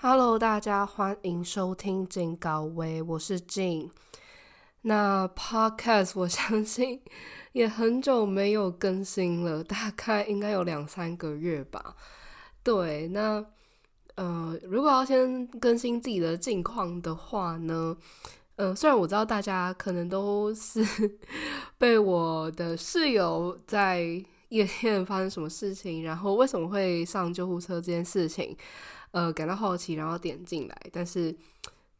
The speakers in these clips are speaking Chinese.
Hello，大家欢迎收听金高威，我是 Jin。那 Podcast 我相信也很久没有更新了，大概应该有两三个月吧。对，那呃，如果要先更新自己的近况的话呢，呃，虽然我知道大家可能都是 被我的室友在夜店发生什么事情，然后为什么会上救护车这件事情。呃，感到好奇，然后点进来，但是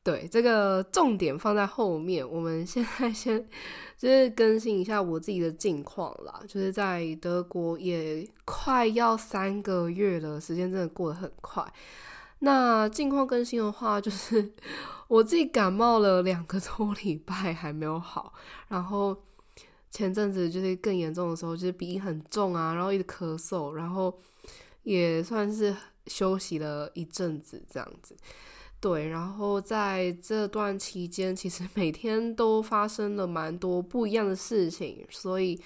对这个重点放在后面。我们现在先就是更新一下我自己的近况啦，就是在德国也快要三个月了，时间真的过得很快。那近况更新的话，就是我自己感冒了两个多礼拜还没有好，然后前阵子就是更严重的时候，就是鼻音很重啊，然后一直咳嗽，然后也算是。休息了一阵子，这样子，对，然后在这段期间，其实每天都发生了蛮多不一样的事情，所以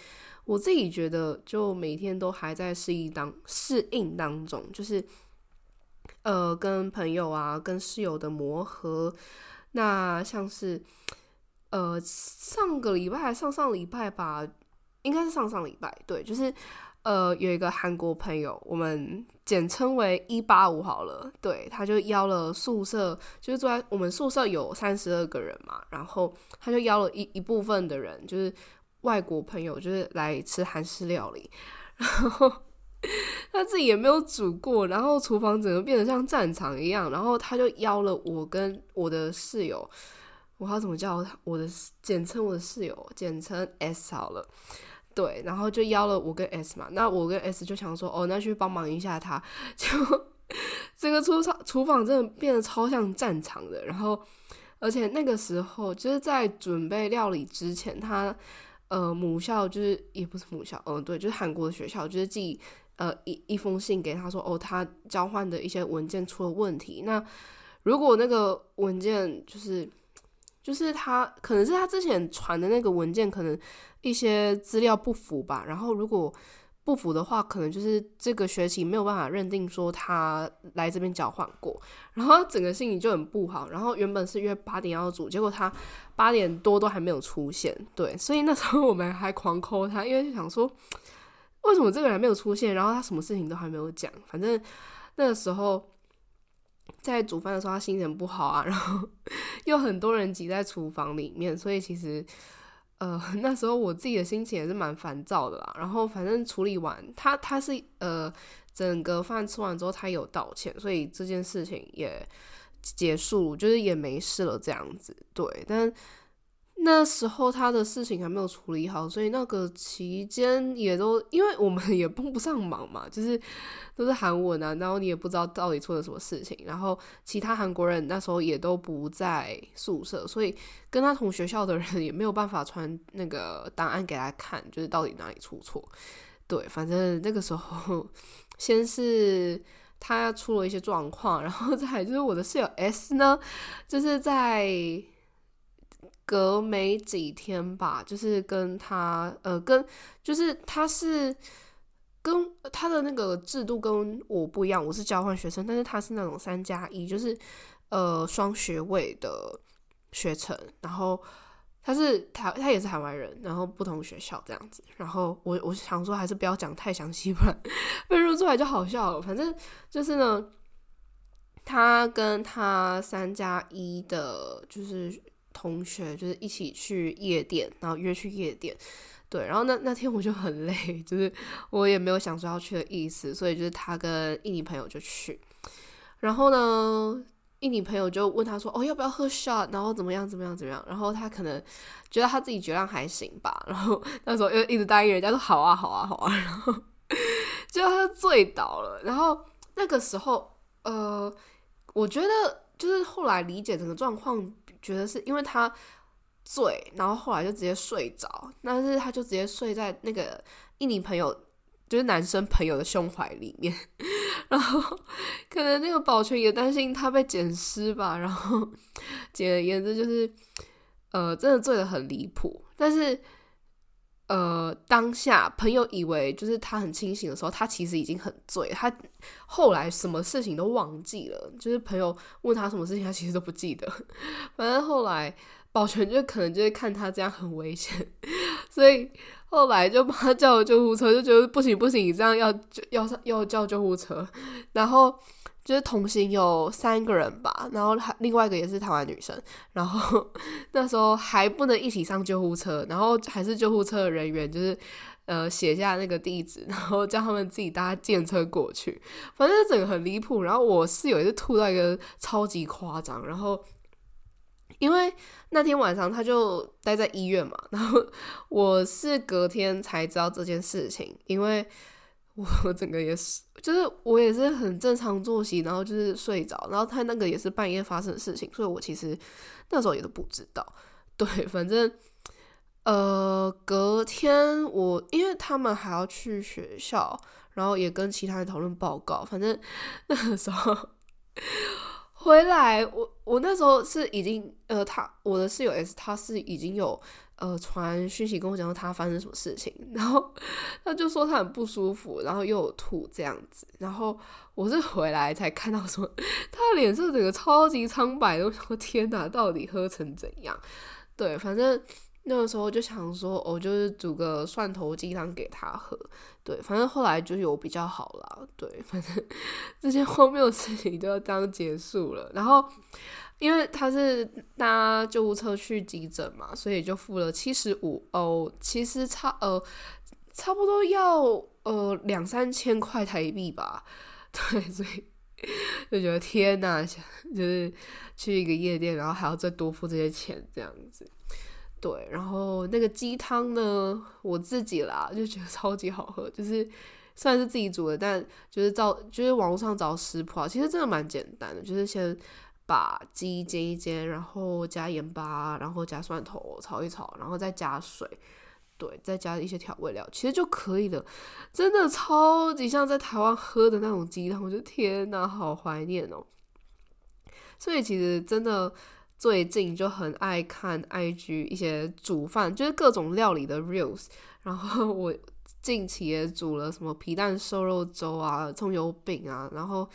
我自己觉得，就每天都还在适应当适应当中，就是呃，跟朋友啊，跟室友的磨合，那像是呃上个礼拜、上上礼拜吧，应该是上上礼拜，对，就是。呃，有一个韩国朋友，我们简称为一八五好了。对，他就邀了宿舍，就是住在我们宿舍有三十二个人嘛，然后他就邀了一一部分的人，就是外国朋友，就是来吃韩式料理。然后他自己也没有煮过，然后厨房整个变得像战场一样。然后他就邀了我跟我的室友，我要怎么叫他？我的简称我的室友，简称 S 好了。对，然后就邀了我跟 S 嘛，那我跟 S 就想说，哦，那去帮忙一下他，就这个厨房厨房真的变得超像战场的。然后，而且那个时候就是在准备料理之前，他呃母校就是也不是母校，嗯，对，就是韩国的学校，就是寄呃一一封信给他说，哦，他交换的一些文件出了问题。那如果那个文件就是就是他可能是他之前传的那个文件可能。一些资料不符吧，然后如果不符的话，可能就是这个学期没有办法认定说他来这边交换过，然后整个心情就很不好。然后原本是约八点要组，结果他八点多都还没有出现，对，所以那时候我们还狂扣他，因为就想说为什么这个人没有出现，然后他什么事情都还没有讲，反正那个时候在煮饭的时候他心情不好啊，然后 又很多人挤在厨房里面，所以其实。呃，那时候我自己的心情也是蛮烦躁的啦。然后反正处理完，他他是呃，整个饭吃完之后，他有道歉，所以这件事情也结束，就是也没事了这样子。对，但。那时候他的事情还没有处理好，所以那个期间也都因为我们 也帮不上忙嘛，就是都是韩文啊，然后你也不知道到底出了什么事情，然后其他韩国人那时候也都不在宿舍，所以跟他同学校的人 也没有办法传那个档案给他看，就是到底哪里出错。对，反正那个时候 先是他出了一些状况，然后再就是我的室友 S 呢，就是在。隔没几天吧，就是跟他，呃，跟就是他是跟他的那个制度跟我不一样，我是交换学生，但是他是那种三加一，就是呃双学位的学程，然后他是台，他也是台湾人，然后不同学校这样子，然后我我想说还是不要讲太详细，不然被认出来就好笑了。反正就是呢，他跟他三加一的，就是。同学就是一起去夜店，然后约去夜店，对，然后那那天我就很累，就是我也没有想说要去的意思，所以就是他跟印尼朋友就去，然后呢，印尼朋友就问他说：“哦，要不要喝 shot？然后怎么样怎么样怎么样？”然后他可能觉得他自己酒量还行吧，然后那时候又一直答应人家说：“好啊，好啊，好啊。”然后就他就醉倒了，然后那个时候，呃，我觉得就是后来理解整个状况。觉得是因为他醉，然后后来就直接睡着，但是他就直接睡在那个印尼朋友，就是男生朋友的胸怀里面，然后可能那个保全也担心他被捡尸吧，然后 简而言之就是，呃，真的醉的很离谱，但是呃，当下朋友以为就是他很清醒的时候，他其实已经很醉。他后来什么事情都忘记了，就是朋友问他什么事情，他其实都不记得。反正后来保全就可能就是看他这样很危险，所以后来就帮他叫了救护车，就觉得不行不行，你这样要要要叫救护车，然后。就是同行有三个人吧，然后还另外一个也是台湾女生，然后 那时候还不能一起上救护车，然后还是救护车的人员就是呃写下那个地址，然后叫他们自己搭电车过去，反正整个很离谱。然后我室友也是吐到一个超级夸张，然后因为那天晚上他就待在医院嘛，然后 我是隔天才知道这件事情，因为。我整个也是，就是我也是很正常作息，然后就是睡着，然后他那个也是半夜发生的事情，所以我其实那时候也都不知道。对，反正呃，隔天我因为他们还要去学校，然后也跟其他人讨论报告，反正 那个时候回来，我我那时候是已经呃，他我的室友 S 他是已经有。呃，传讯息跟我讲说他发生什么事情，然后他就说他很不舒服，然后又有吐这样子，然后我是回来才看到说他的脸色整个超级苍白，我说天哪，到底喝成怎样？对，反正那个时候就想说，我就是煮个蒜头鸡汤给他喝，对，反正后来就有比较好啦，对，反正 这些荒谬的事情都要这样结束了，然后。因为他是搭救护车去急诊嘛，所以就付了七十五欧，其实差呃差不多要呃两三千块台币吧。对，所以就觉得天呐，就是去一个夜店，然后还要再多付这些钱这样子。对，然后那个鸡汤呢，我自己啦就觉得超级好喝，就是虽然是自己煮的，但就是照就是网络上找食谱啊，其实真的蛮简单的，就是先。把鸡煎一煎，然后加盐巴，然后加蒜头炒一炒，然后再加水，对，再加一些调味料，其实就可以了。真的超级像在台湾喝的那种鸡汤，我觉得天哪，好怀念哦。所以其实真的最近就很爱看 IG 一些煮饭，就是各种料理的 reels，然后我。近期也煮了什么皮蛋瘦肉粥啊、葱油饼啊，然后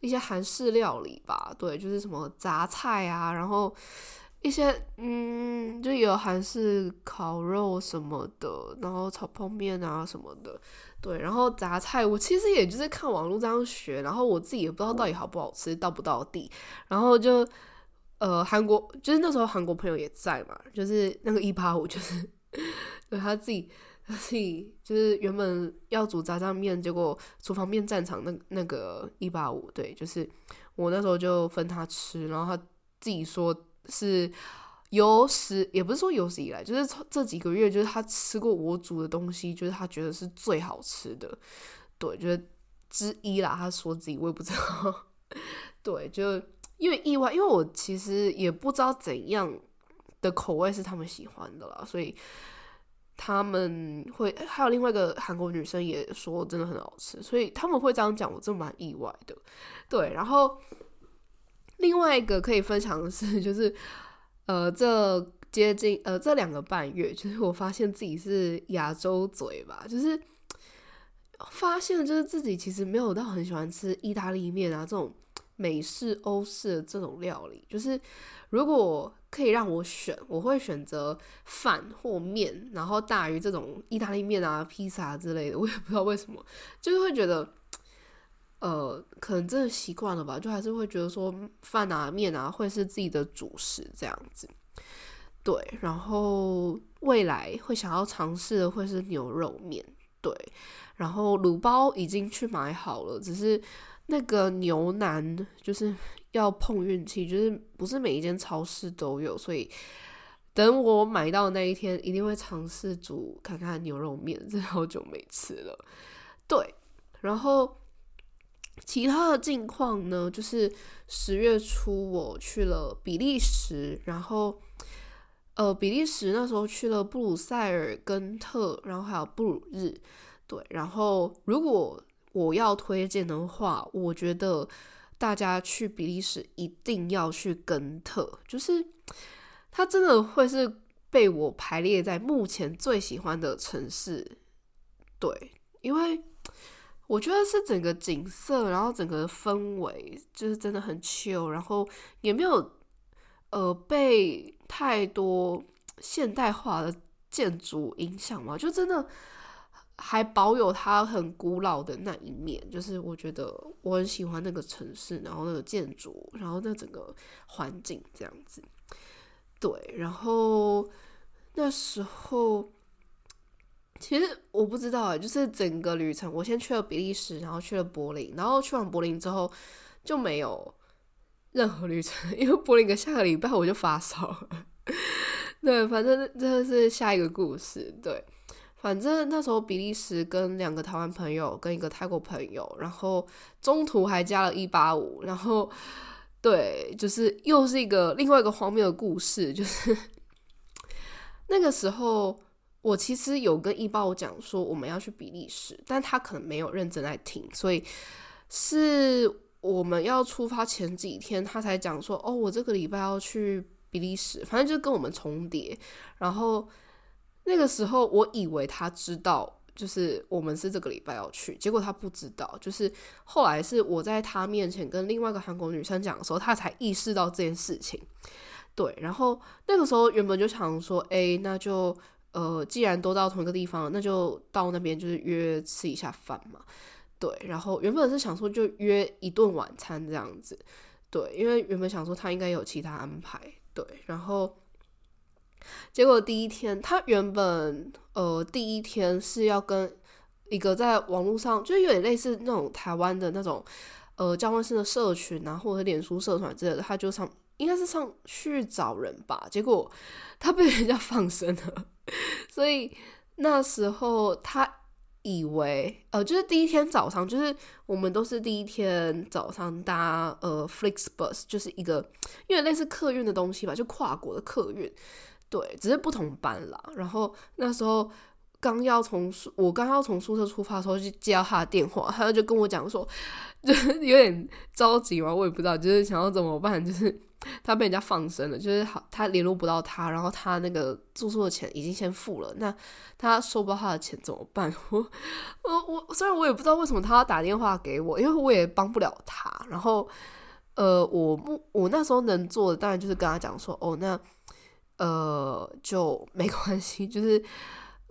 一些韩式料理吧，对，就是什么杂菜啊，然后一些嗯，就有韩式烤肉什么的，然后炒泡面啊什么的，对，然后杂菜我其实也就是看网络这样学，然后我自己也不知道到底好不好吃，到不到地，然后就呃韩国就是那时候韩国朋友也在嘛，就是那个一八五，就是 对他自己。自己就是原本要煮炸酱面，结果厨房面战场那那个一八五，对，就是我那时候就分他吃，然后他自己说是有史，也不是说有史以来，就是这几个月，就是他吃过我煮的东西，就是他觉得是最好吃的，对，就是之一啦。他说自己我也不知道，对，就因为意外，因为我其实也不知道怎样的口味是他们喜欢的啦，所以。他们会还有另外一个韩国女生也说真的很好吃，所以他们会这样讲，我真蛮意外的。对，然后另外一个可以分享的是，就是呃，这接近呃这两个半月，就是我发现自己是亚洲嘴吧，就是发现就是自己其实没有到很喜欢吃意大利面啊这种美式欧式的这种料理，就是如果。可以让我选，我会选择饭或面，然后大于这种意大利面啊、披萨之类的。我也不知道为什么，就是会觉得，呃，可能真的习惯了吧，就还是会觉得说饭啊、面啊会是自己的主食这样子。对，然后未来会想要尝试的会是牛肉面，对，然后卤包已经去买好了，只是那个牛腩就是。要碰运气，就是不是每一间超市都有，所以等我买到那一天，一定会尝试煮看看牛肉面，真的好久没吃了。对，然后其他的近况呢，就是十月初我去了比利时，然后呃，比利时那时候去了布鲁塞尔、根特，然后还有布鲁日。对，然后如果我要推荐的话，我觉得。大家去比利时一定要去根特，就是它真的会是被我排列在目前最喜欢的城市。对，因为我觉得是整个景色，然后整个氛围就是真的很旧然后也没有呃被太多现代化的建筑影响嘛，就真的。还保有它很古老的那一面，就是我觉得我很喜欢那个城市，然后那个建筑，然后那整个环境这样子。对，然后那时候其实我不知道哎，就是整个旅程，我先去了比利时，然后去了柏林，然后去完柏林之后就没有任何旅程，因为柏林的下个礼拜我就发烧了。对，反正这是下一个故事。对。反正那时候比利时跟两个台湾朋友跟一个泰国朋友，然后中途还加了一八五，然后对，就是又是一个另外一个荒谬的故事，就是 那个时候我其实有跟一八五讲说我们要去比利时，但他可能没有认真在听，所以是我们要出发前几天他才讲说哦，我这个礼拜要去比利时，反正就跟我们重叠，然后。那个时候，我以为他知道，就是我们是这个礼拜要去，结果他不知道。就是后来是我在他面前跟另外一个韩国女生讲的时候，他才意识到这件事情。对，然后那个时候原本就想说，哎，那就呃，既然都到同一个地方，那就到那边就是约吃一下饭嘛。对，然后原本是想说就约一顿晚餐这样子。对，因为原本想说他应该有其他安排。对，然后。结果第一天，他原本呃第一天是要跟一个在网络上，就有点类似那种台湾的那种呃交换生的社群啊，或者脸书社团之类的，他就上应该是上去找人吧。结果他被人家放生了，所以那时候他以为呃就是第一天早上，就是我们都是第一天早上搭呃 Flixbus，就是一个因为类似客运的东西吧，就跨国的客运。对，只是不同班啦。然后那时候刚要从宿，我刚要从宿舍出发的时候，就接到他的电话，他就跟我讲说，就是有点着急嘛，我也不知道，就是想要怎么办，就是他被人家放生了，就是好他联络不到他，然后他那个住宿的钱已经先付了，那他收不到他的钱怎么办？我我我虽然我也不知道为什么他要打电话给我，因为我也帮不了他。然后呃，我我那时候能做的当然就是跟他讲说，哦，那。呃，就没关系，就是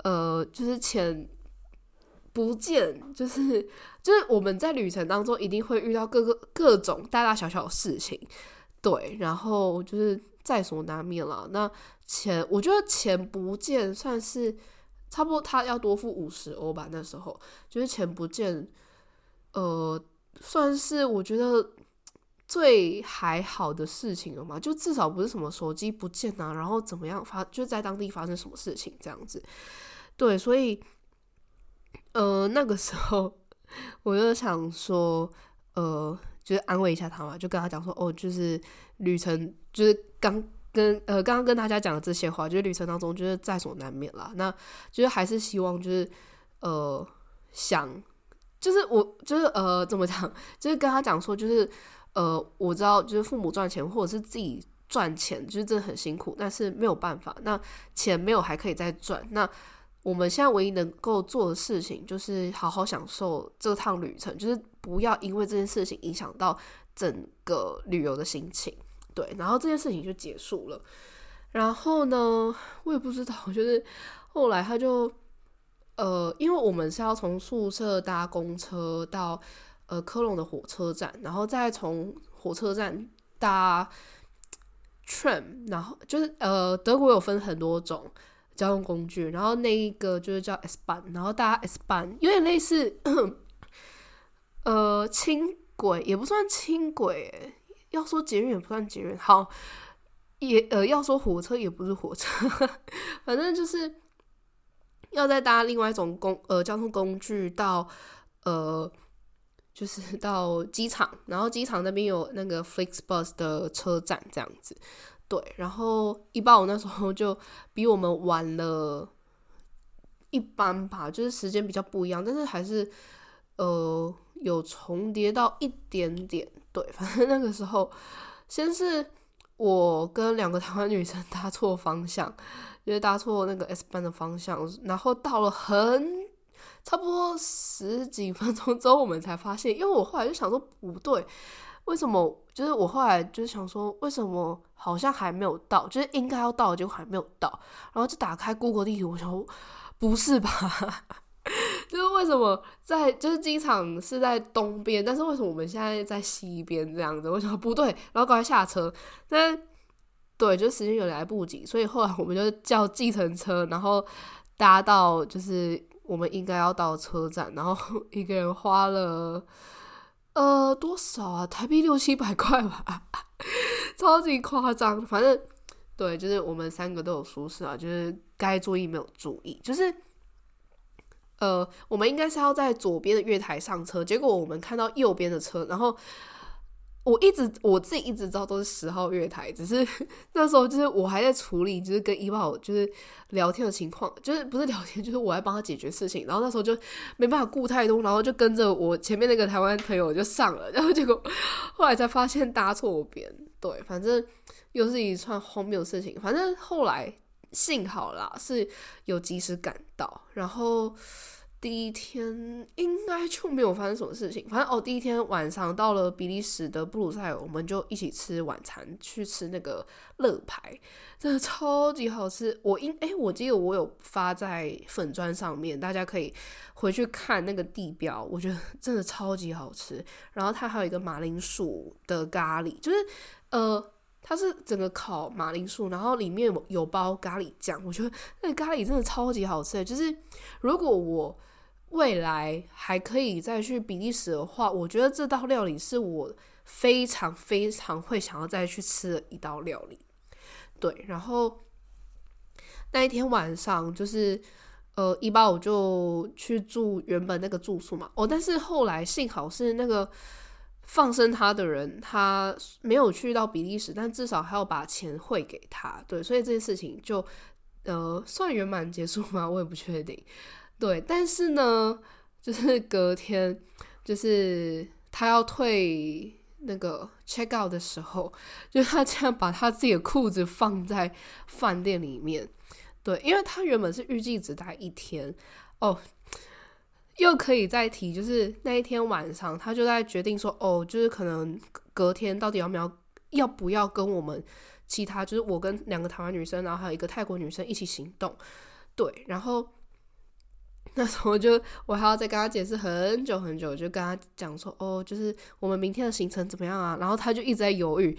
呃，就是钱不见，就是就是我们在旅程当中一定会遇到各个各种大大小小的事情，对，然后就是在所难免了。那钱，我觉得钱不见算是差不多，他要多付五十欧吧。那时候就是钱不见，呃，算是我觉得。最还好的事情了嘛，就至少不是什么手机不见啊，然后怎么样发，就在当地发生什么事情这样子。对，所以，呃，那个时候 我就想说，呃，就是安慰一下他嘛，就跟他讲说，哦，就是旅程，就是刚跟呃刚刚跟大家讲的这些话，就是旅程当中就是在所难免啦。那就是还是希望就是呃想，就是我就是呃怎么讲，就是跟他讲说就是。呃，我知道，就是父母赚钱或者是自己赚钱，就是真的很辛苦，但是没有办法。那钱没有还可以再赚。那我们现在唯一能够做的事情，就是好好享受这趟旅程，就是不要因为这件事情影响到整个旅游的心情。对，然后这件事情就结束了。然后呢，我也不知道，就是后来他就，呃，因为我们是要从宿舍搭公车到。呃，科隆的火车站，然后再从火车站搭 tram，然后就是呃，德国有分很多种交通工具，然后那一个就是叫 S 班，然后搭 S 班有点类似呃轻轨，也不算轻轨，要说捷运也不算捷运，好也呃要说火车也不是火车，反正就是要再搭另外一种公呃交通工具到呃。就是 到机场，然后机场那边有那个 Flixbus 的车站这样子，对，然后一八五那时候就比我们晚了一般吧，就是时间比较不一样，但是还是呃有重叠到一点点，对，反正那个时候先是我跟两个台湾女生搭错方向，就是搭错那个 S 班的方向，然后到了很差不多十几分钟之后，我们才发现，因为我后来就想说不对，为什么？就是我后来就是想说，为什么好像还没有到，就是应该要到，结果还没有到，然后就打开 Google 地图，我想不是吧？就是为什么在就是机场是在东边，但是为什么我们现在在西边这样子？我想不对，然后赶快下车。但对，就时间有点来不及，所以后来我们就叫计程车，然后搭到就是我们应该要到车站，然后 一个人花了呃多少啊？台币六七百块吧，超级夸张。反正对，就是我们三个都有疏失啊，就是该注意没有注意，就是。呃，我们应该是要在左边的月台上车，结果我们看到右边的车，然后我一直我自己一直知道都是十号月台，只是 那时候就是我还在处理，就是跟伊宝就是聊天的情况，就是不是聊天，就是我在帮他解决事情，然后那时候就没办法顾太多，然后就跟着我前面那个台湾朋友就上了，然后结果后来才发现搭错边，对，反正又是一串荒谬的事情，反正后来。幸好啦，是有及时赶到，然后第一天应该就没有发生什么事情。反正哦，第一天晚上到了比利时的布鲁塞尔，我们就一起吃晚餐，去吃那个乐牌，真的超级好吃。我应哎，我记得我有发在粉砖上面，大家可以回去看那个地标，我觉得真的超级好吃。然后它还有一个马铃薯的咖喱，就是呃。它是整个烤马铃薯，然后里面有包咖喱酱，我觉得那个咖喱真的超级好吃。就是如果我未来还可以再去比利时的话，我觉得这道料理是我非常非常会想要再去吃的一道料理。对，然后那一天晚上就是呃，一八五就去住原本那个住宿嘛。哦，但是后来幸好是那个。放生他的人，他没有去到比利时，但至少还要把钱汇给他。对，所以这件事情就呃算圆满结束吗？我也不确定。对，但是呢，就是隔天，就是他要退那个 check out 的时候，就他这样把他自己的裤子放在饭店里面。对，因为他原本是预计只待一天哦。又可以再提，就是那一天晚上，他就在决定说，哦，就是可能隔天到底要不要要不要跟我们其他，就是我跟两个台湾女生，然后还有一个泰国女生一起行动，对，然后 那时候就我还要再跟他解释很久很久，就跟他讲说，哦，就是我们明天的行程怎么样啊？然后他就一直在犹豫，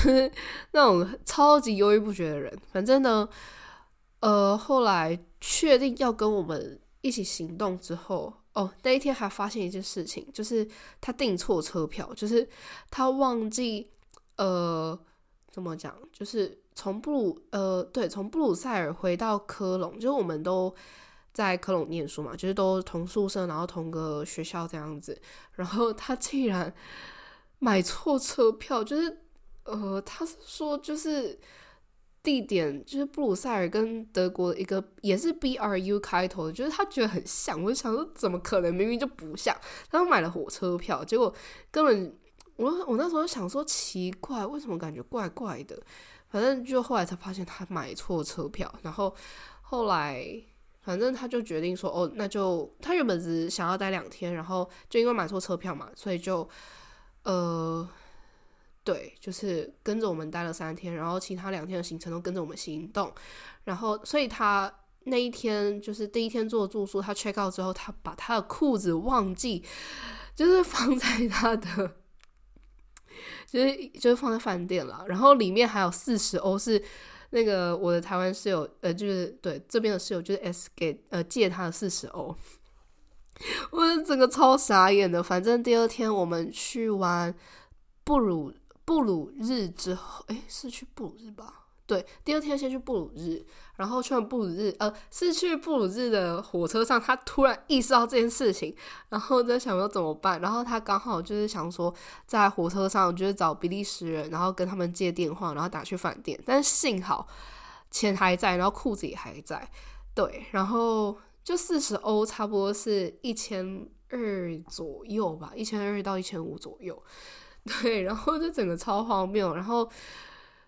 那种超级犹豫不决的人。反正呢，呃，后来确定要跟我们。一起行动之后，哦，那一天还发现一件事情，就是他订错车票，就是他忘记，呃，怎么讲？就是从布鲁，呃，对，从布鲁塞尔回到科隆，就是我们都在科隆念书嘛，就是都同宿舍，然后同个学校这样子。然后他竟然 买错车票，就是，呃，他是说就是。地点就是布鲁塞尔跟德国一个也是 B R U 开头的，就是他觉得很像，我就想说怎么可能，明明就不像。他买了火车票，结果根本我我那时候想说奇怪，为什么感觉怪怪的？反正就后来才发现他买错车票，然后后来反正他就决定说哦，那就他原本只想要待两天，然后就因为买错车票嘛，所以就呃。对，就是跟着我们待了三天，然后其他两天的行程都跟着我们行动，然后所以他那一天就是第一天做住宿，他 check out 之后，他把他的裤子忘记，就是放在他的，就是就是放在饭店了，然后里面还有四十欧是那个我的台湾室友，呃，就是对这边的室友就是 S 给呃借他的四十欧，我整个超傻眼的，反正第二天我们去完布鲁。布鲁日之后，哎，是去布鲁日吧？对，第二天先去布鲁日，然后去完布鲁日，呃，是去布鲁日的火车上，他突然意识到这件事情，然后在想说怎么办，然后他刚好就是想说在火车上就是找比利时人，然后跟他们借电话，然后打去饭店，但是幸好钱还在，然后裤子也还在，对，然后就四十欧，差不多是一千二左右吧，一千二到一千五左右。对，然后就整个超荒谬，然后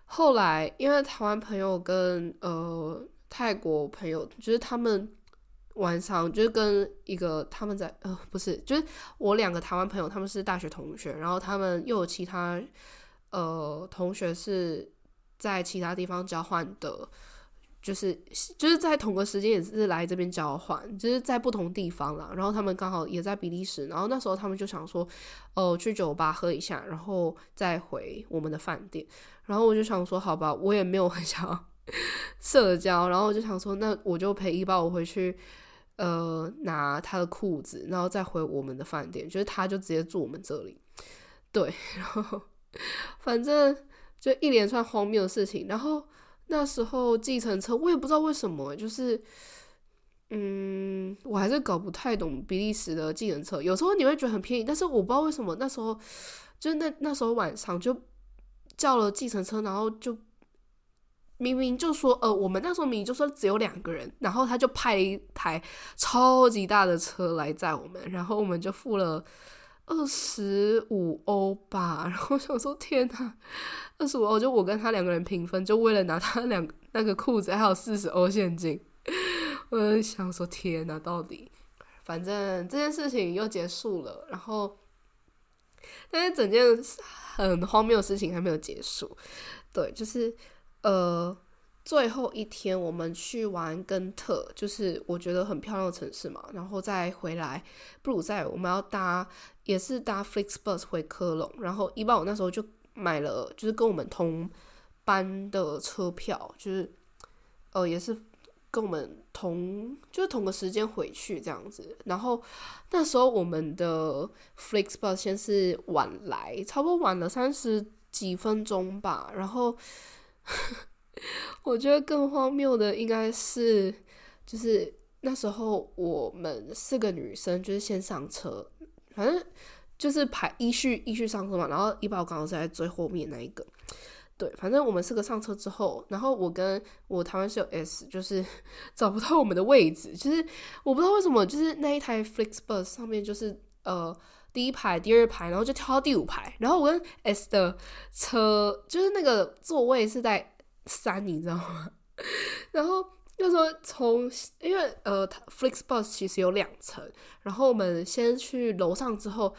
后来因为台湾朋友跟呃泰国朋友，就是他们晚上就是跟一个他们在呃不是，就是我两个台湾朋友，他们是大学同学，然后他们又有其他呃同学是在其他地方交换的。就是就是在同个时间也是来这边交换，就是在不同地方啦。然后他们刚好也在比利时，然后那时候他们就想说，哦，去酒吧喝一下，然后再回我们的饭店。然后我就想说，好吧，我也没有很想 社交，然后我就想说，那我就陪一包我回去，呃，拿他的裤子，然后再回我们的饭店。就是他就直接住我们这里，对，然后反正就一连串荒谬的事情，然后。那时候计程车，我也不知道为什么，就是，嗯，我还是搞不太懂比利时的计程车。有时候你会觉得很便宜，但是我不知道为什么那时候，就那那时候晚上就叫了计程车，然后就明明就说，呃，我们那时候明明就说只有两个人，然后他就派一台超级大的车来载我们，然后我们就付了。二十五欧吧，然后想说天哪，二十五欧就我跟他两个人平分，就为了拿他两那个裤子还有四十欧现金，我想说天哪，到底，反正这件事情又结束了，然后，但是整件很荒谬的事情还没有结束，对，就是呃。最后一天，我们去玩根特，就是我觉得很漂亮的城市嘛。然后再回来布鲁塞尔，我们要搭也是搭 Flixbus 回科隆。然后一般我那时候就买了，就是跟我们同班的车票，就是呃也是跟我们同就是同个时间回去这样子。然后那时候我们的 Flixbus 先是晚来，差不多晚了三十几分钟吧。然后。我觉得更荒谬的应该是，就是那时候我们四个女生就是先上车，反正就是排依序依序上车嘛。然后一宝刚好是在最后面那一个，对，反正我们四个上车之后，然后我跟我台湾室友 S 就是 找不到我们的位置，就是我不知道为什么，就是那一台 Flixbus 上面就是呃第一排、第二排，然后就跳到第五排，然后我跟 S 的车就是那个座位是在。三，你知道吗？然后就说从，因为呃，Flixbus 其实有两层，然后我们先去楼上之后，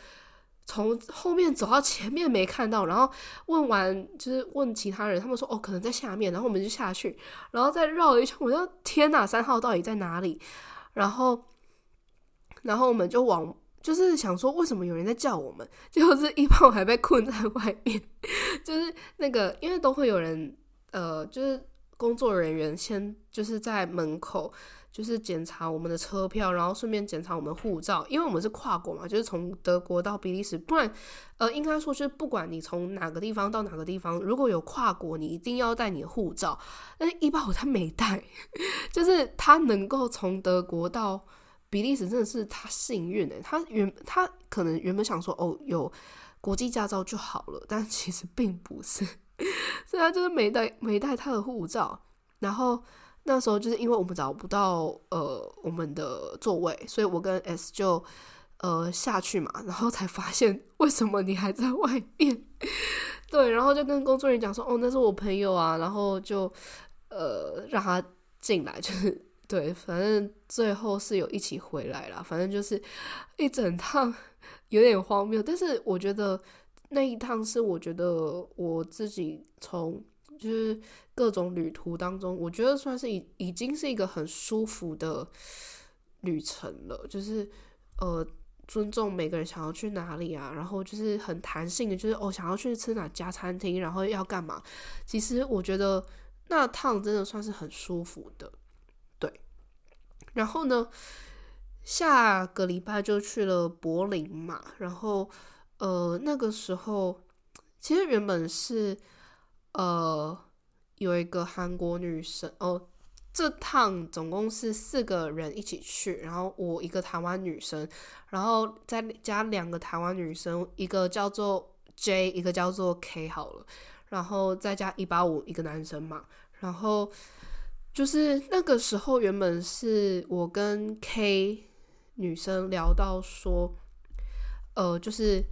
从后面走到前面没看到，然后问完就是问其他人，他们说哦可能在下面，然后我们就下去，然后再绕一圈，我说天哪，三号到底在哪里？然后，然后我们就往就是想说为什么有人在叫我们，结果是一炮还被困在外面，就是那个因为都会有人。呃，就是工作人员先就是在门口，就是检查我们的车票，然后顺便检查我们护照，因为我们是跨国嘛，就是从德国到比利时，不然，呃，应该说就是不管你从哪个地方到哪个地方，如果有跨国，你一定要带你的护照。但是伊巴我他没带，就是他能够从德国到比利时，真的是他幸运诶。他原他可能原本想说，哦，有国际驾照就好了，但其实并不是。所以他就是没带没带他的护照，然后那时候就是因为我们找不到呃我们的座位，所以我跟 S 就呃下去嘛，然后才发现为什么你还在外面，对，然后就跟工作人员讲说，哦，那是我朋友啊，然后就呃让他进来，就是对，反正最后是有一起回来了，反正就是一整趟有点荒谬，但是我觉得。那一趟是我觉得我自己从就是各种旅途当中，我觉得算是已已经是一个很舒服的旅程了。就是呃，尊重每个人想要去哪里啊，然后就是很弹性的，就是哦想要去吃哪家餐厅，然后要干嘛。其实我觉得那趟真的算是很舒服的，对。然后呢，下个礼拜就去了柏林嘛，然后。呃，那个时候其实原本是呃有一个韩国女生哦，这趟总共是四个人一起去，然后我一个台湾女生，然后再加两个台湾女生，一个叫做 J，一个叫做 K 好了，然后再加一八五一个男生嘛，然后就是那个时候原本是我跟 K 女生聊到说，呃，就是。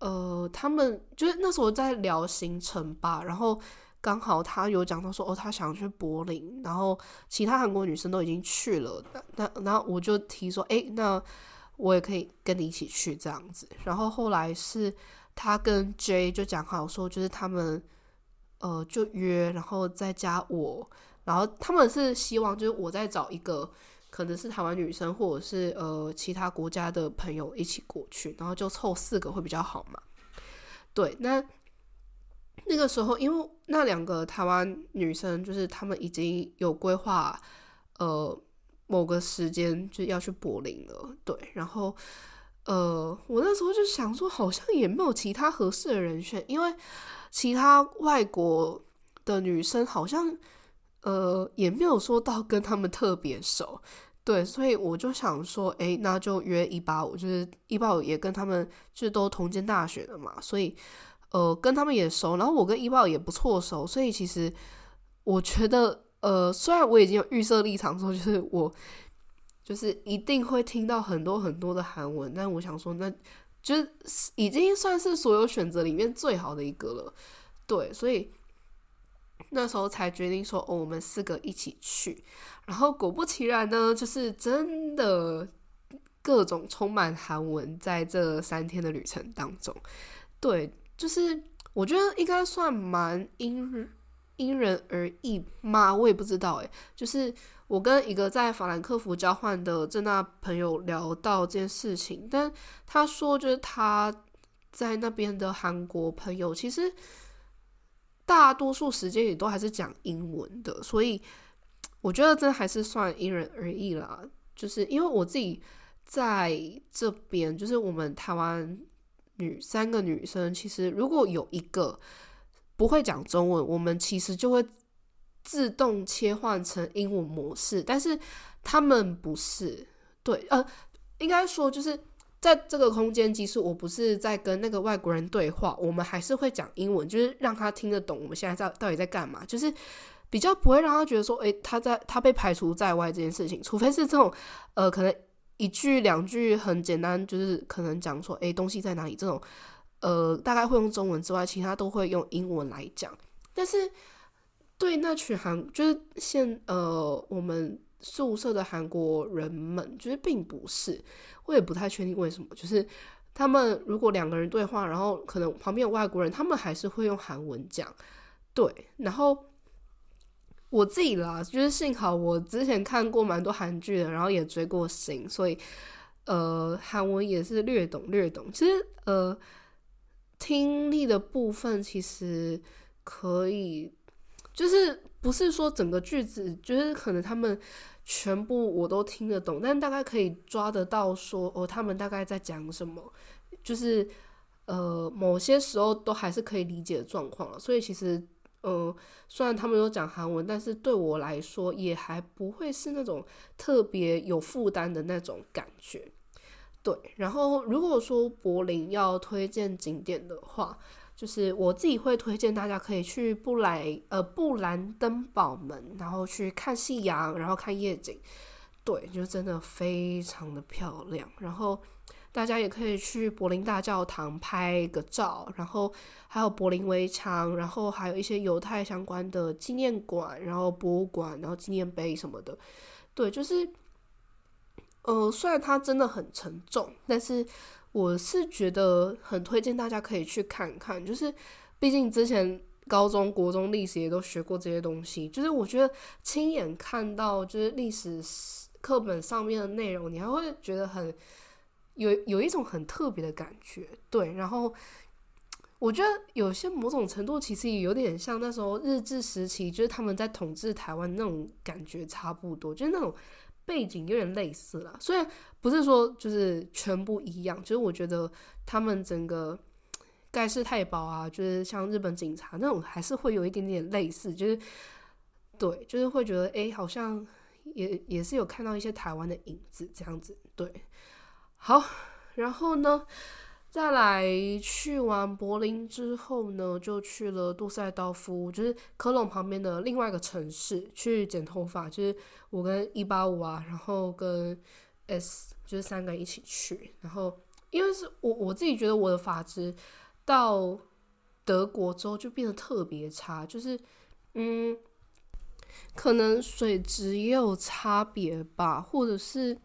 呃，他们就是那时候在聊行程吧，然后刚好他有讲到说，哦，他想去柏林，然后其他韩国女生都已经去了，那那然后我就提说，诶，那我也可以跟你一起去这样子。然后后来是他跟 J 就讲好说，就是他们呃就约，然后再加我，然后他们是希望就是我再找一个可能是台湾女生或者是呃其他国家的朋友一起过去，然后就凑四个会比较好嘛。对，那。那个时候，因为那两个台湾女生，就是她们已经有规划，呃，某个时间就要去柏林了。对，然后，呃，我那时候就想说，好像也没有其他合适的人选，因为其他外国的女生好像，呃，也没有说到跟他们特别熟。对，所以我就想说，哎，那就约一八五，就是一八五也跟他们就都同间大学的嘛，所以。呃，跟他们也熟，然后我跟一八五也不错熟，所以其实我觉得，呃，虽然我已经有预设立场说，就是我就是一定会听到很多很多的韩文，但我想说，那就是已经算是所有选择里面最好的一个了，对，所以那时候才决定说，哦，我们四个一起去，然后果不其然呢，就是真的各种充满韩文在这三天的旅程当中，对。就是我觉得应该算蛮因因人而异嘛，我也不知道诶。就是我跟一个在法兰克福交换的正大朋友聊到这件事情，但他说就是他在那边的韩国朋友，其实大多数时间也都还是讲英文的，所以 我觉得这还是算因人而异啦。就是因为我自己在这边，就是我们台湾。女三个女生，其实如果有一个不会讲中文，我们其实就会自动切换成英文模式。但是他们不是，对，呃，应该说就是在这个空间，即使我不是在跟那个外国人对话，我们还是会讲英文，就是让他听得懂我们现在在到底在干嘛，就是比较不会让他觉得说，诶，他在他被排除在外这件事情，除非是这种，呃，可能。一句两句很简单，就是可能讲说，哎，东西在哪里？这种，呃，大概会用中文之外，其他都会用英文来讲。但是对那群韩，就是现呃我们宿舍的韩国人们，就是并不是，我也不太确定为什么。就是他们如果两个人对话，然后可能旁边有外国人，他们还是会用韩文讲。对，然后。我自己啦，就是幸好我之前看过蛮多韩剧的，然后也追过星，所以呃，韩文也是略懂略懂。其实呃，听力的部分其实可以，就是不是说整个句子，就是可能他们全部我都听得懂，但大概可以抓得到说哦，他们大概在讲什么，就是呃，某些时候都还是可以理解的状况所以其实。嗯，虽然他们有讲韩文，但是对我来说也还不会是那种特别有负担的那种感觉。对，然后如果说柏林要推荐景点的话，就是我自己会推荐大家可以去布莱呃布兰登堡门，然后去看夕阳，然后看夜景。对，就真的非常的漂亮。然后。大家也可以去柏林大教堂拍个照，然后还有柏林围墙，然后还有一些犹太相关的纪念馆，然后博物馆，然后纪念碑什么的。对，就是，呃，虽然它真的很沉重，但是我是觉得很推荐大家可以去看看。就是，毕竟之前高中国中历史也都学过这些东西，就是我觉得亲眼看到就是历史课本上面的内容，你还会觉得很。有有一种很特别的感觉，对，然后我觉得有些某种程度其实也有点像那时候日治时期，就是他们在统治台湾那种感觉差不多，就是那种背景有点类似啦。虽然不是说就是全部一样，就是我觉得他们整个盖世太保啊，就是像日本警察那种，还是会有一点点类似，就是对，就是会觉得哎，好像也也是有看到一些台湾的影子这样子，对。好，然后呢，再来去完柏林之后呢，就去了杜塞道夫，就是科隆旁边的另外一个城市去剪头发。就是我跟一八五啊，然后跟 S，就是三个人一起去。然后因为是我我自己觉得我的发质到德国之后就变得特别差，就是嗯，可能水质也有差别吧，或者是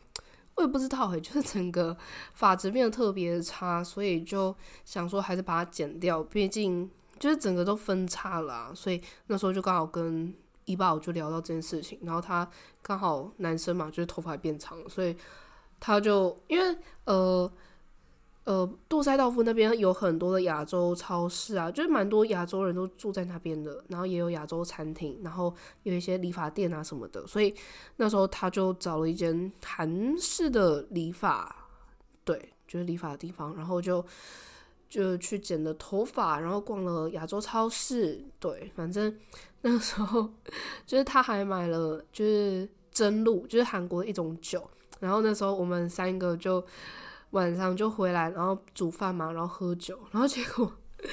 我也不知道诶，就是整个发质变得特别差，所以就想说还是把它剪掉，毕竟就是整个都分叉了，所以那时候就刚好跟一爸，我就聊到这件事情，然后他刚好男生嘛，就是头发变长了，所以他就因为呃。呃，杜塞道夫那边有很多的亚洲超市啊，就是蛮多亚洲人都住在那边的，然后也有亚洲餐厅，然后有一些理发店啊什么的，所以那时候他就找了一间韩式的理发，对，就是理发的地方，然后就就去剪了头发，然后逛了亚洲超市，对，反正 那时候就是他还买了就是真露，就是韩国的一种酒，然后那时候我们三个就。晚上就回来，然后煮饭嘛，然后喝酒，然后结果，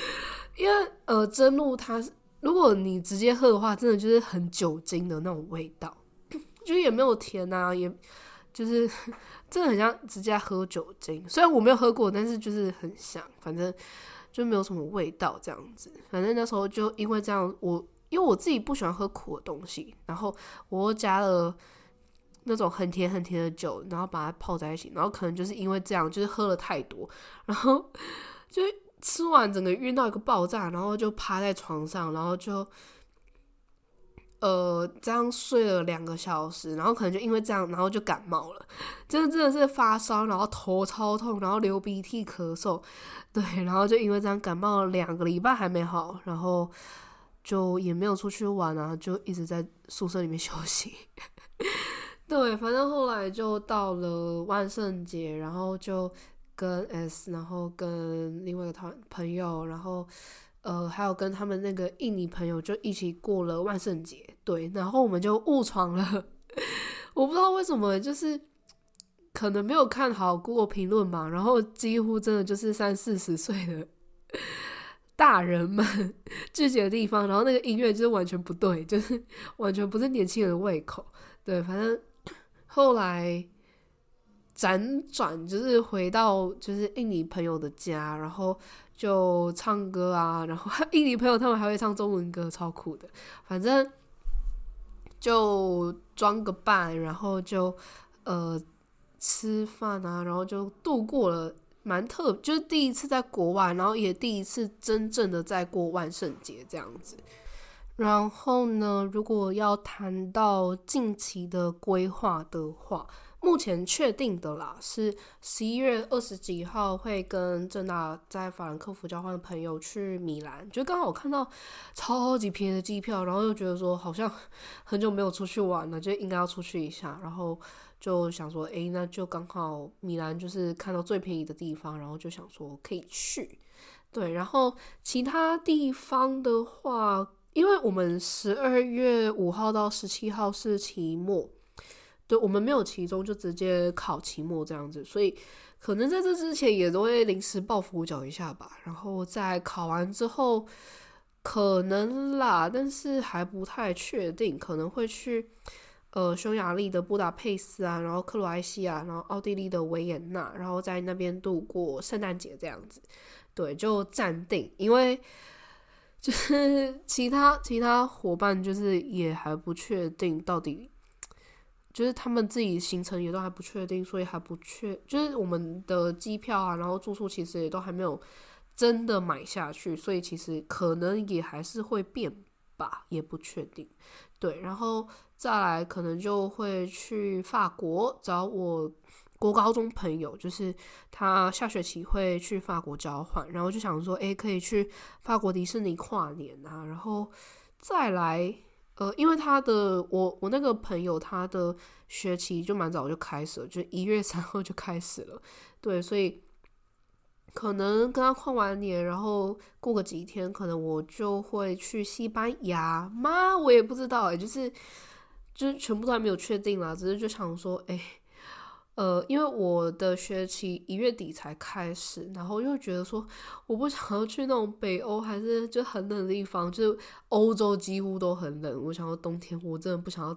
因为呃真露它，如果你直接喝的话，真的就是很酒精的那种味道，就也没有甜啊，也就是真的很像直接喝酒精。虽然我没有喝过，但是就是很像，反正就没有什么味道这样子。反正那时候就因为这样，我因为我自己不喜欢喝苦的东西，然后我又加了。那种很甜很甜的酒，然后把它泡在一起，然后可能就是因为这样，就是喝了太多，然后就吃完整个晕到一个爆炸，然后就趴在床上，然后就呃这样睡了两个小时，然后可能就因为这样，然后就感冒了，真的真的是发烧，然后头超痛，然后流鼻涕咳嗽，对，然后就因为这样感冒了两个礼拜还没好，然后就也没有出去玩啊，就一直在宿舍里面休息。对，反正后来就到了万圣节，然后就跟 S，然后跟另外一个团朋友，然后呃还有跟他们那个印尼朋友就一起过了万圣节。对，然后我们就误闯了，我不知道为什么，就是可能没有看好 Google 评论吧，然后几乎真的就是三四十岁的 大人们 聚集的地方，然后那个音乐就是完全不对，就是完全不是年轻人的胃口。对，反正。后来辗转就是回到就是印尼朋友的家，然后就唱歌啊，然后印尼朋友他们还会唱中文歌，超酷的。反正就装个扮，然后就呃吃饭啊，然后就度过了蛮特，就是第一次在国外，然后也第一次真正的在过万圣节这样子。然后呢，如果要谈到近期的规划的话，目前确定的啦是十一月二十几号会跟正大在法兰克福交换的朋友去米兰，就刚好我看到超级便宜的机票，然后又觉得说好像 很久没有出去玩了，就应该要出去一下，然后就想说，诶，那就刚好米兰就是看到最便宜的地方，然后就想说可以去，对，然后其他地方的话。因为我们十二月五号到十七号是期末，对我们没有期中就直接考期末这样子，所以可能在这之前也都会临时抱佛脚一下吧。然后在考完之后，可能啦，但是还不太确定，可能会去呃匈牙利的布达佩斯啊，然后克罗埃西亚，然后奥地利的维也纳，然后在那边度过圣诞节这样子。对，就暂定，因为。就是其他其他伙伴，就是也还不确定到底，就是他们自己行程也都还不确定，所以还不确，就是我们的机票啊，然后住宿其实也都还没有真的买下去，所以其实可能也还是会变吧，也不确定。对，然后再来可能就会去法国找我。国高中朋友就是他下学期会去法国交换，然后就想说，诶，可以去法国迪士尼跨年啊，然后再来，呃，因为他的我我那个朋友他的学期就蛮早就开始了，就一月三号就开始了，对，所以可能跟他跨完年，然后过个几天，可能我就会去西班牙吗？我也不知道，诶，就是就是全部都还没有确定啦，只是就想说，诶。呃，因为我的学期一月底才开始，然后又觉得说我不想要去那种北欧还是就很冷的地方，就是欧洲几乎都很冷。我想要冬天，我真的不想要，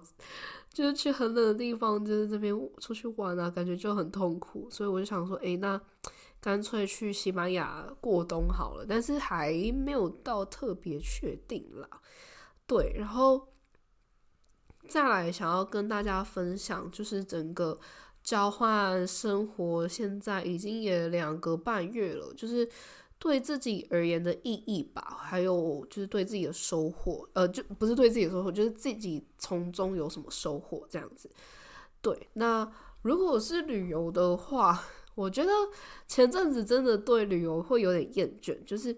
就是去很冷的地方，就是这边出去玩啊，感觉就很痛苦。所以我就想说，诶，那干脆去西班牙过冬好了，但是还没有到特别确定啦。对，然后再来想要跟大家分享，就是整个交换生活现在已经也两个半月了，就是对自己而言的意义吧，还有就是对自己的收获，呃，就不是对自己的收获，就是自己从中有什么收获这样子。对，那如果是旅游的话。我觉得前阵子真的对旅游会有点厌倦，就是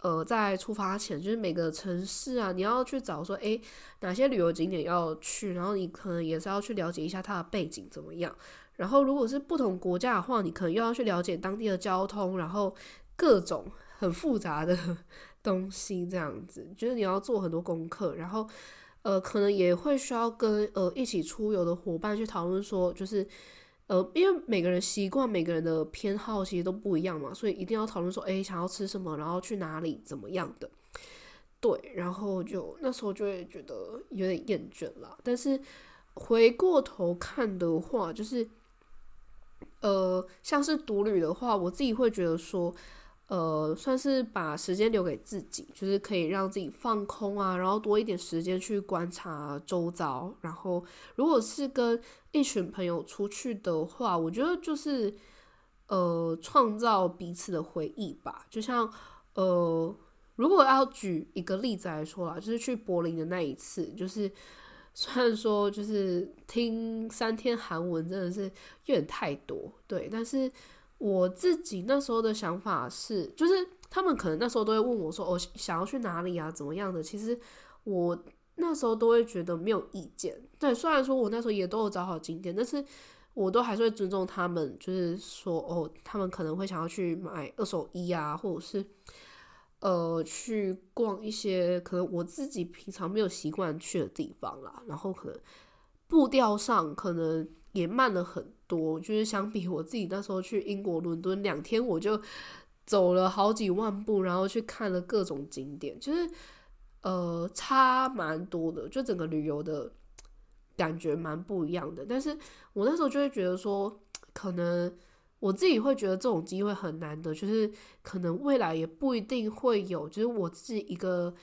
呃，在出发前，就是每个城市啊，你要去找说，诶，哪些旅游景点要去，然后你可能也是要去了解一下它的背景怎么样。然后如果是不同国家的话，你可能又要去了解当地的交通，然后各种很复杂的 东西，这样子，就是你要做很多功课，然后呃，可能也会需要跟呃一起出游的伙伴去讨论说，就是。呃，因为每个人习惯、每个人的偏好其实都不一样嘛，所以一定要讨论说，哎，想要吃什么，然后去哪里，怎么样的。对，然后就那时候就会觉得有点厌倦了。但是回过头看的话，就是呃，像是独旅的话，我自己会觉得说。呃，算是把时间留给自己，就是可以让自己放空啊，然后多一点时间去观察周遭。然后，如果是跟一群朋友出去的话，我觉得就是呃，创造彼此的回忆吧。就像呃，如果要举一个例子来说啦，就是去柏林的那一次，就是虽然说就是听三天韩文真的是有点太多，对，但是。我自己那时候的想法是，就是他们可能那时候都会问我说：“哦，想要去哪里啊？怎么样的？”其实我那时候都会觉得没有意见。对，虽然说我那时候也都有找好景点，但是我都还是会尊重他们。就是说，哦，他们可能会想要去买二手衣啊，或者是呃去逛一些可能我自己平常没有习惯去的地方啦。然后可能步调上可能也慢了很。多就是相比我自己那时候去英国伦敦两天，我就走了好几万步，然后去看了各种景点，就是呃差蛮多的，就整个旅游的感觉蛮不一样的。但是我那时候就会觉得说，可能我自己会觉得这种机会很难得，就是可能未来也不一定会有，就是我自己一个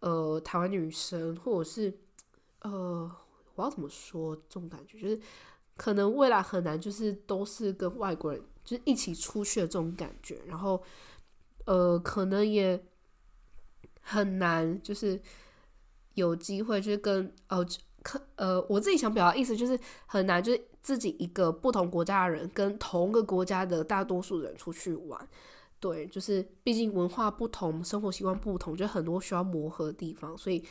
呃台湾女生，或者是呃我要怎么说这种感觉，就是。可能未来很难，就是都是跟外国人就是一起出去的这种感觉，然后呃，可能也很难，就是有机会就是跟哦，可呃，我自己想表达意思就是很难，就是自己一个不同国家的人跟同个国家的大多数人出去玩，对，就是毕竟文化不同，生活习惯不同，就很多需要磨合的地方，所以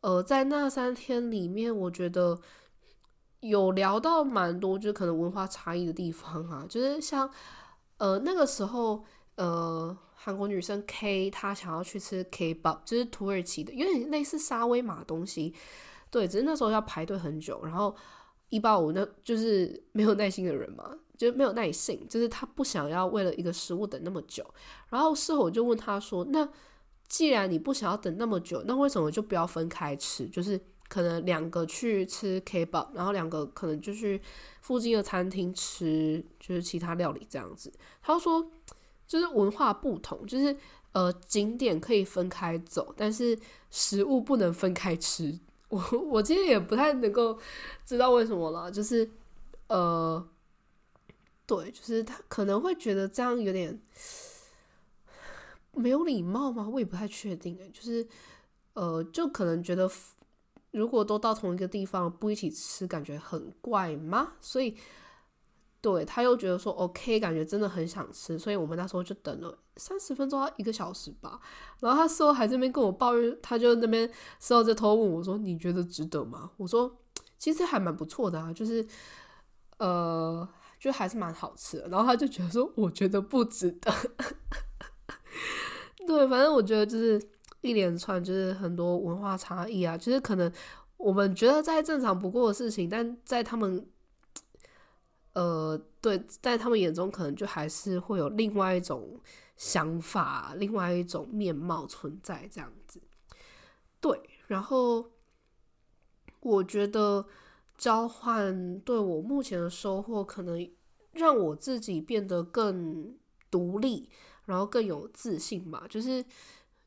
呃，在那三天里面，我觉得。有聊到蛮多，就可能文化差异的地方啊，就是像呃那个时候呃韩国女生 K 她想要去吃 K b o p 就是土耳其的，有点类似沙威玛东西，对，只是那时候要排队很久。然后一八五那就是没有耐心的人嘛，就是没有耐性，就是他不想要为了一个食物等那么久。然后事后我就问他说：“那既然你不想要等那么久，那为什么就不要分开吃？就是。”可能两个去吃 K 包，然后两个可能就去附近的餐厅吃，就是其他料理这样子。他说，就是文化不同，就是呃景点可以分开走，但是食物不能分开吃。我 我其实也不太能够知道为什么了，就是呃，对，就是他可能会觉得这样有点没有礼貌吗？我也不太确定诶，就是呃，就可能觉得。如果都到同一个地方不一起吃，感觉很怪吗？所以，对他又觉得说 OK，感觉真的很想吃，所以我们那时候就等了三十分钟到一个小时吧。然后他事后还这边跟我抱怨，他就那边事后就偷问我说：“你觉得值得吗？”我说：“其实还蛮不错的啊，就是呃，就还是蛮好吃的。”然后他就觉得说：“我觉得不值得。”对，反正我觉得就是。一连串就是很多文化差异啊，就是可能我们觉得再正常不过的事情，但在他们，呃，对，在他们眼中可能就还是会有另外一种想法、另外一种面貌存在这样子。对，然后我觉得交换对我目前的收获，可能让我自己变得更独立，然后更有自信吧。就是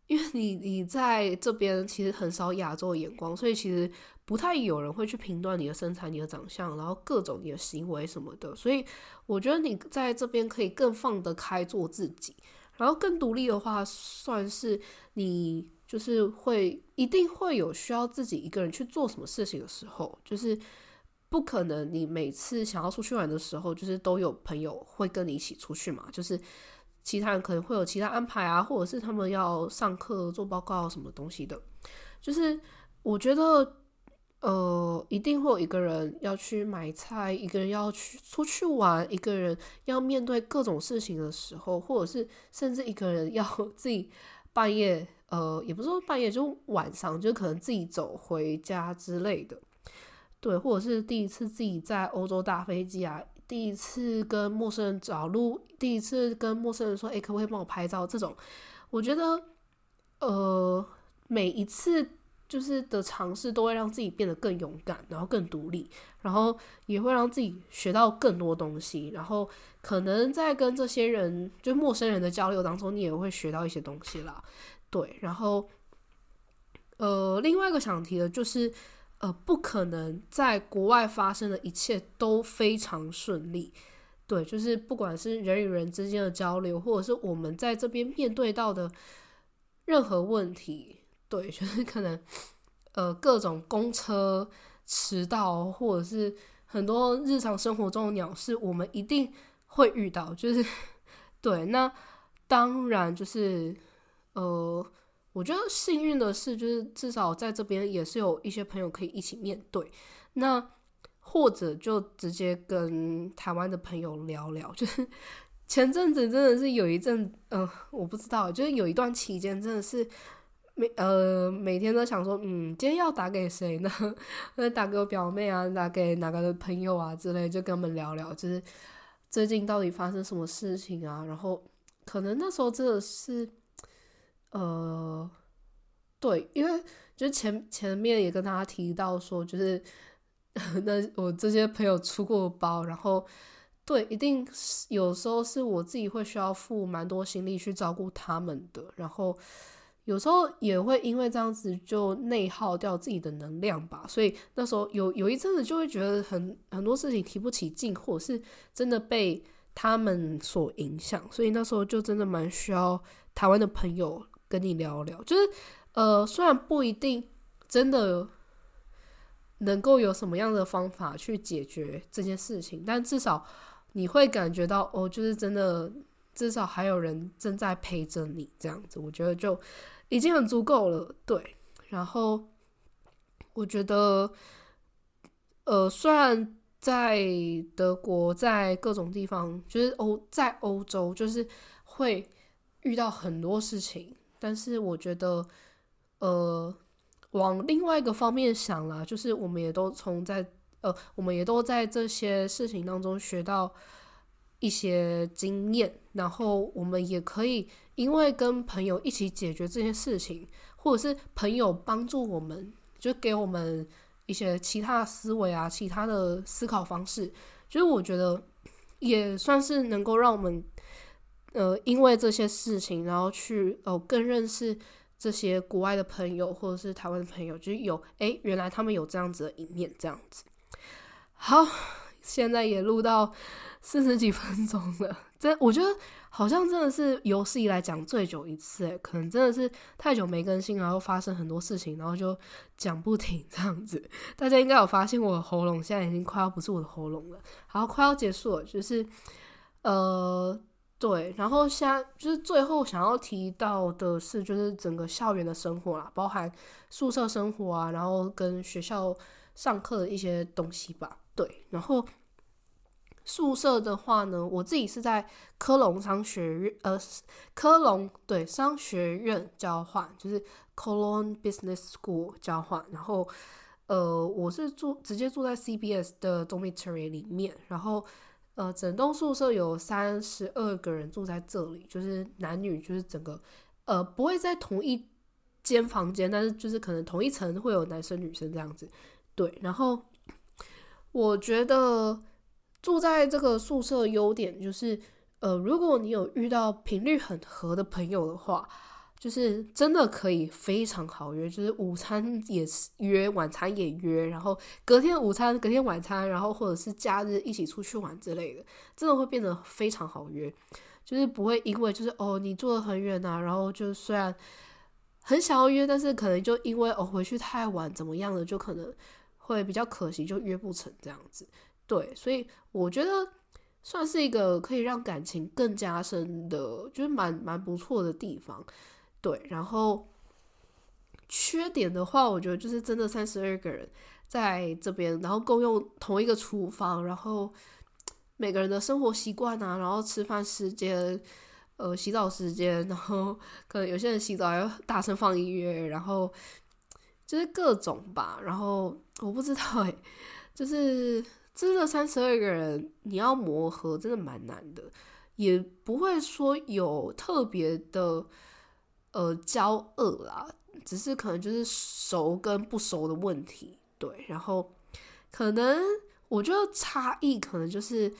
因为你你在这边其实很少亚洲眼光，所以其实不太有人会去评断你的身材、你的长相，然后各种你的行为什么的。所以我觉得你在这边可以更放得开做自己，然后更独立的话，算是你就是会一定会有需要自己一个人去做什么事情的时候，就是。不可能，你每次想要出去玩的时候，就是都有朋友会跟你一起出去嘛。就是其他人可能会有其他安排啊，或者是他们要上课做报告什么东西的。就是我觉得，呃，一定会有一个人要去买菜，一个人要去出去玩，一个人要面对各种事情的时候，或者是甚至一个人要 自己半夜，呃，也不是说半夜，就晚上，就可能自己走回家之类的。对，或者是第一次自己在欧洲搭飞机啊，第一次跟陌生人找路，第一次跟陌生人说：“哎，可不可以帮我拍照？”这种，我觉得，呃，每一次就是的尝试都会让自己变得更勇敢，然后更独立，然后也会让自己学到更多东西，然后可能在跟这些人就陌生人的交流当中，你也会学到一些东西啦。对，然后，呃，另外一个想提的就是。呃，不可能在国外发生的一切都非常顺利，对，就是不管是人与人之间的交流，或者是我们在这边面对到的任何问题，对，就是可能呃各种公车迟到，或者是很多日常生活中的鸟事，我们一定会遇到，就是 对，那当然就是呃。我觉得幸运的是，就是至少在这边也是有一些朋友可以一起面对。那或者就直接跟台湾的朋友聊聊。就是前阵子真的是有一阵，嗯，我不知道，就是有一段期间真的是每呃每天都想说，嗯，今天要打给谁呢？那 打给我表妹啊，打给哪个朋友啊之类，就跟他们聊聊，就是最近到底发生什么事情啊？然后可能那时候真的是。呃，对，因为就前前面也跟大家提到说，就是 那我这些朋友出过包，然后对，一定是有时候是我自己会需要付蛮多心力去照顾他们的，然后有时候也会因为这样子就内耗掉自己的能量吧，所以那时候有有一阵子就会觉得很很多事情提不起劲，或者是真的被他们所影响，所以那时候就真的蛮需要台湾的朋友。跟你聊聊，就是呃，虽然不一定真的能够有什么样的方法去解决这件事情，但至少你会感觉到哦，就是真的，至少还有人正在陪着你这样子，我觉得就已经很足够了。对，然后我觉得，呃，虽然在德国，在各种地方，就是欧在欧洲，就是会遇到很多事情。但是我觉得，呃，往另外一个方面想啦，就是我们也都从在呃，我们也都在这些事情当中学到一些经验，然后我们也可以因为跟朋友一起解决这些事情，或者是朋友帮助我们，就给我们一些其他的思维啊，其他的思考方式，就是我觉得也算是能够让我们。呃，因为这些事情，然后去哦，更认识这些国外的朋友，或者是台湾的朋友，就有诶，原来他们有这样子的一面，这样子。好，现在也录到四十几分钟了，这我觉得好像真的是有史以来讲最久一次，诶，可能真的是太久没更新，然后发生很多事情，然后就讲不停这样子。大家应该有发现，我的喉咙现在已经快要不是我的喉咙了，好，快要结束了，就是呃。对，然后现在就是最后想要提到的是，就是整个校园的生活啦，包含宿舍生活啊，然后跟学校上课的一些东西吧。对，然后宿舍的话呢，我自己是在科隆商学院，呃，科隆对商学院交换，就是 Cologne Business School 交换。然后，呃，我是住直接住在 CBS 的 dormitory 里面，然后。呃，整栋宿舍有三十二个人住在这里，就是男女，就是整个，呃，不会在同一间房间，但是就是可能同一层会有男生女生这样子，对。然后我觉得住在这个宿舍优点就是，呃，如果你有遇到频率很合的朋友的话，就是真的可以非常好约，就是午餐也是约，晚餐也约，然后隔天午餐、隔天晚餐，然后或者是假日一起出去玩之类的，真的会变得非常好约。就是不会因为就是哦你住的很远呐，然后就虽然很想要约，但是可能就因为哦回去太晚怎么样的，就可能会比较可惜，就约不成这样子。对，所以我觉得算是一个可以让感情更加深的，就是蛮蛮不错的地方。对，然后缺点的话，我觉得就是真的三十二个人在这边，然后共用同一个厨房，然后。每个人的生活习惯啊，然后吃饭时间，呃，洗澡时间，然后 可能有些人洗澡要大声放音乐，然后就是各种吧。然后我不知道哎，就是真的三十二个人，你要磨合真的蛮难的，也不会说有特别的呃交恶啦，只是可能就是熟跟不熟的问题。对，然后可能。我觉得差异可能就是，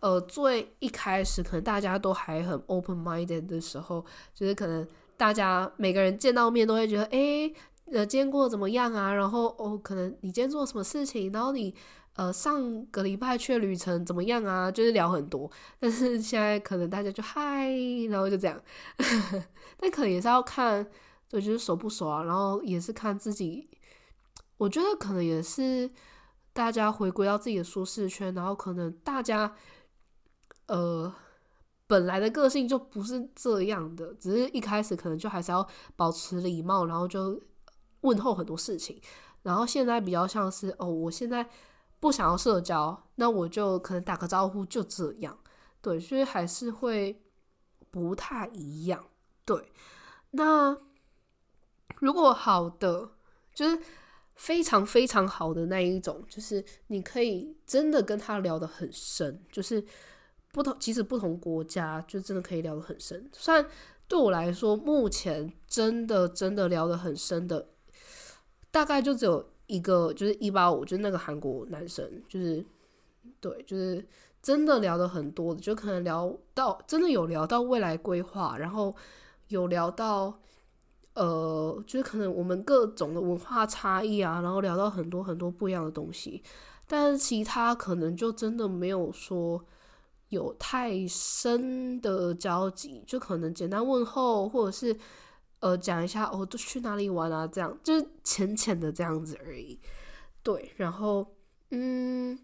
呃，最一开始可能大家都还很 open minded 的时候，就是可能大家每个人见到面都会觉得，哎，呃，今天过得怎么样啊？然后哦，可能你今天做什么事情？然后你呃上个礼拜去旅程怎么样啊？就是聊很多。但是现在可能大家就嗨，然后就这样。但可能也是要看，就就是熟不熟啊？然后也是看自己，我觉得可能也是。大家回归到自己的舒适圈，然后可能大家，呃，本来的个性就不是这样的，只是一开始可能就还是要保持礼貌，然后就问候很多事情。然后现在比较像是哦，我现在不想要社交，那我就可能打个招呼就这样。对，所以还是会不太一样。对，那如果好的就是。非常非常好的那一种，就是你可以真的跟他聊得很深，就是不同即使不同国家，就真的可以聊得很深。虽然对我来说，目前真的真的聊得很深的，大概就只有一个，就是一八五，就是那个韩国男生，就是对，就是真的聊得很多的，就可能聊到真的有聊到未来规划，然后有聊到。呃，就是可能我们各种的文化差异啊，然后聊到很多很多不一样的东西，但是其他可能就真的没有说有太深的交集，就可能简单问候，或者是呃讲一下哦，都去哪里玩啊，这样就是浅浅的这样子而已。对，然后嗯，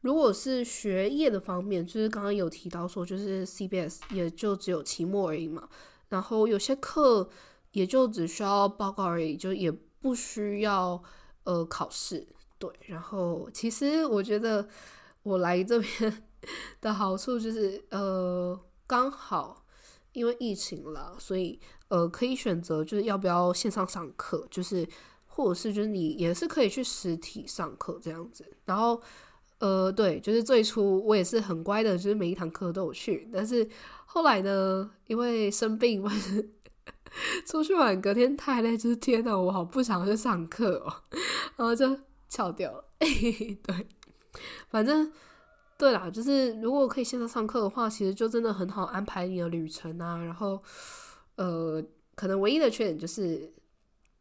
如果是学业的方面，就是刚刚有提到说，就是 CBS 也就只有期末而已嘛。然后有些课也就只需要报告而已，就也不需要呃考试。对，然后其实我觉得我来这边 的好处就是呃刚好因为疫情了，所以呃可以选择就是要不要线上上课，就是或者是就是你也是可以去实体上课这样子。然后呃对，就是最初我也是很乖的，就是每一堂课都有去，但是。后来呢？因为生病，或 是出去玩，隔天太累，就是天呐，我好不想去上课哦，然后就翘掉了。对，反正对啦，就是如果可以线上上课的话，其实就真的很好安排你的旅程啊。然后，呃，可能唯一的缺点就是，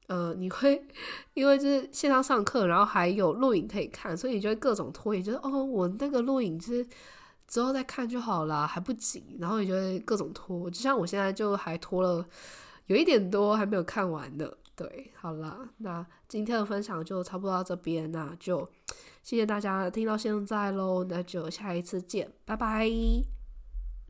呃，你会因为就是线上上课，然后还有录影可以看，所以你就会各种拖延，就是哦，我那个录影就是。之后再看就好啦，还不急。然后你就会各种拖，就像我现在就还拖了有一点多，还没有看完的。对，好啦，那今天的分享就差不多到这边，那就谢谢大家听到现在喽，那就下一次见，拜拜。